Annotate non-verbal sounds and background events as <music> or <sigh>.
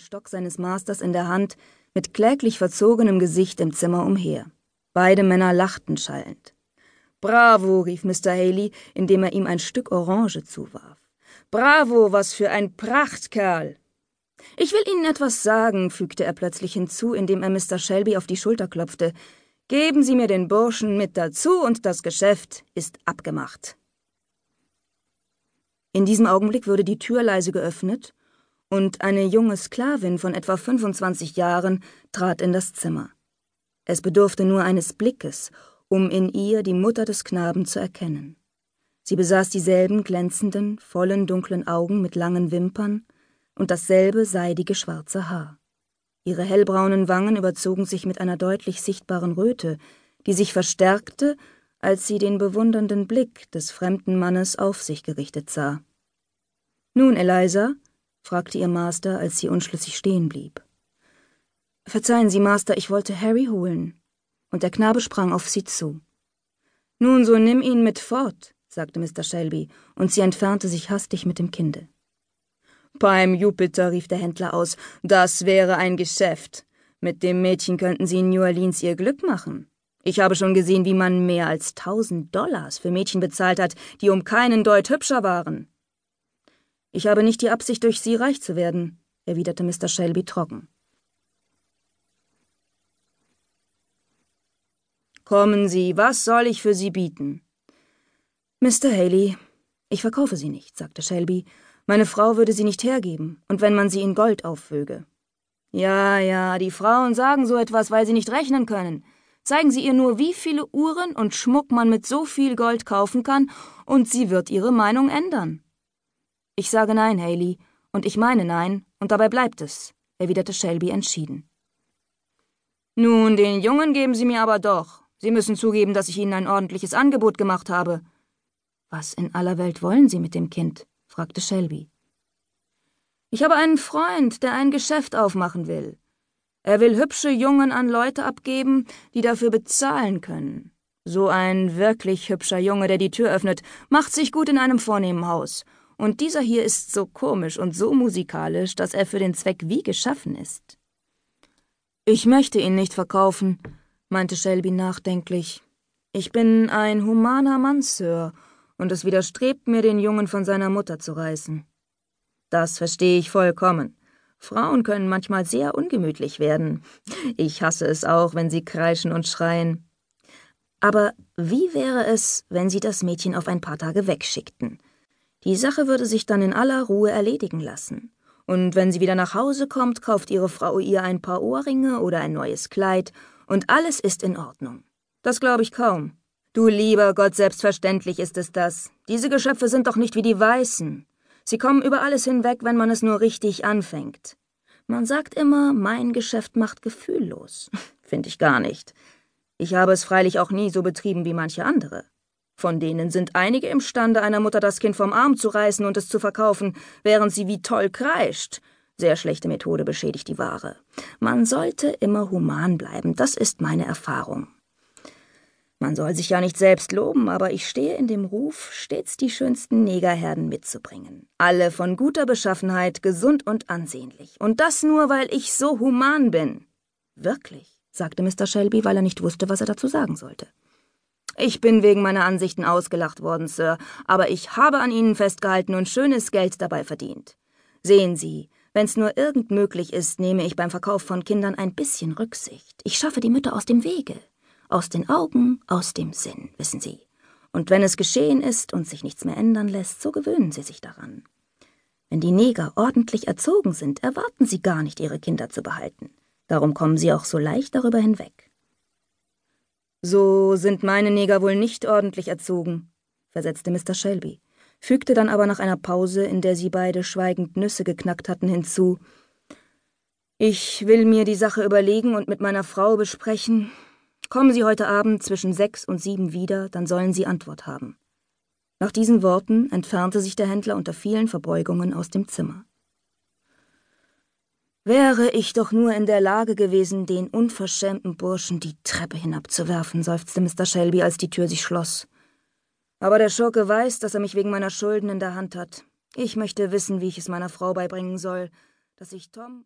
Stock seines Masters in der Hand, mit kläglich verzogenem Gesicht im Zimmer umher. Beide Männer lachten schallend. Bravo, rief Mr. Haley, indem er ihm ein Stück Orange zuwarf. Bravo, was für ein Prachtkerl! Ich will Ihnen etwas sagen, fügte er plötzlich hinzu, indem er Mr. Shelby auf die Schulter klopfte. Geben Sie mir den Burschen mit dazu und das Geschäft ist abgemacht. In diesem Augenblick wurde die Tür leise geöffnet und eine junge Sklavin von etwa 25 Jahren trat in das Zimmer. Es bedurfte nur eines Blickes, um in ihr die Mutter des Knaben zu erkennen. Sie besaß dieselben glänzenden, vollen, dunklen Augen mit langen Wimpern und dasselbe seidige schwarze Haar. Ihre hellbraunen Wangen überzogen sich mit einer deutlich sichtbaren Röte, die sich verstärkte, als sie den bewundernden Blick des fremden Mannes auf sich gerichtet sah. Nun, Eliza, fragte ihr Master, als sie unschlüssig stehen blieb. Verzeihen Sie, Master, ich wollte Harry holen. Und der Knabe sprang auf sie zu. Nun, so nimm ihn mit fort, sagte Mr. Shelby, und sie entfernte sich hastig mit dem Kinde. Beim Jupiter, rief der Händler aus, das wäre ein Geschäft. Mit dem Mädchen könnten Sie in New Orleans Ihr Glück machen. Ich habe schon gesehen, wie man mehr als tausend Dollars für Mädchen bezahlt hat, die um keinen Deut hübscher waren. Ich habe nicht die Absicht, durch Sie reich zu werden, erwiderte Mr. Shelby trocken. Kommen Sie, was soll ich für Sie bieten? Mr. Haley, ich verkaufe Sie nicht, sagte Shelby. Meine Frau würde sie nicht hergeben, und wenn man sie in Gold aufwöge. Ja, ja, die Frauen sagen so etwas, weil sie nicht rechnen können. Zeigen Sie ihr nur, wie viele Uhren und Schmuck man mit so viel Gold kaufen kann, und sie wird ihre Meinung ändern. Ich sage nein, Haley, und ich meine nein, und dabei bleibt es, erwiderte Shelby entschieden. Nun, den Jungen geben Sie mir aber doch. Sie müssen zugeben, dass ich Ihnen ein ordentliches Angebot gemacht habe. Was in aller Welt wollen Sie mit dem Kind? fragte Shelby. Ich habe einen Freund, der ein Geschäft aufmachen will. Er will hübsche Jungen an Leute abgeben, die dafür bezahlen können. So ein wirklich hübscher Junge, der die Tür öffnet, macht sich gut in einem vornehmen Haus und dieser hier ist so komisch und so musikalisch, dass er für den Zweck wie geschaffen ist. Ich möchte ihn nicht verkaufen, meinte Shelby nachdenklich. Ich bin ein humaner Mann, Sir, und es widerstrebt mir, den Jungen von seiner Mutter zu reißen. Das verstehe ich vollkommen. Frauen können manchmal sehr ungemütlich werden. Ich hasse es auch, wenn sie kreischen und schreien. Aber wie wäre es, wenn Sie das Mädchen auf ein paar Tage wegschickten? Die Sache würde sich dann in aller Ruhe erledigen lassen. Und wenn sie wieder nach Hause kommt, kauft ihre Frau ihr ein paar Ohrringe oder ein neues Kleid, und alles ist in Ordnung. Das glaube ich kaum. Du lieber Gott, selbstverständlich ist es das. Diese Geschöpfe sind doch nicht wie die Weißen. Sie kommen über alles hinweg, wenn man es nur richtig anfängt. Man sagt immer, mein Geschäft macht gefühllos. <laughs> Finde ich gar nicht. Ich habe es freilich auch nie so betrieben wie manche andere. Von denen sind einige imstande, einer Mutter das Kind vom Arm zu reißen und es zu verkaufen, während sie wie toll kreischt. Sehr schlechte Methode beschädigt die Ware. Man sollte immer human bleiben, das ist meine Erfahrung. Man soll sich ja nicht selbst loben, aber ich stehe in dem Ruf, stets die schönsten Negerherden mitzubringen. Alle von guter Beschaffenheit, gesund und ansehnlich. Und das nur, weil ich so human bin. Wirklich, sagte Mr. Shelby, weil er nicht wusste, was er dazu sagen sollte. Ich bin wegen meiner Ansichten ausgelacht worden, Sir, aber ich habe an Ihnen festgehalten und schönes Geld dabei verdient. Sehen Sie, wenn's nur irgend möglich ist, nehme ich beim Verkauf von Kindern ein bisschen Rücksicht. Ich schaffe die Mütter aus dem Wege. Aus den Augen, aus dem Sinn, wissen Sie. Und wenn es geschehen ist und sich nichts mehr ändern lässt, so gewöhnen Sie sich daran. Wenn die Neger ordentlich erzogen sind, erwarten sie gar nicht, ihre Kinder zu behalten. Darum kommen sie auch so leicht darüber hinweg. So sind meine Neger wohl nicht ordentlich erzogen, versetzte Mr. Shelby, fügte dann aber nach einer Pause, in der sie beide schweigend Nüsse geknackt hatten, hinzu Ich will mir die Sache überlegen und mit meiner Frau besprechen. Kommen Sie heute Abend zwischen sechs und sieben wieder, dann sollen Sie Antwort haben. Nach diesen Worten entfernte sich der Händler unter vielen Verbeugungen aus dem Zimmer. Wäre ich doch nur in der Lage gewesen, den unverschämten Burschen die Treppe hinabzuwerfen, seufzte Mr. Shelby, als die Tür sich schloss. Aber der Schurke weiß, dass er mich wegen meiner Schulden in der Hand hat. Ich möchte wissen, wie ich es meiner Frau beibringen soll, dass ich Tom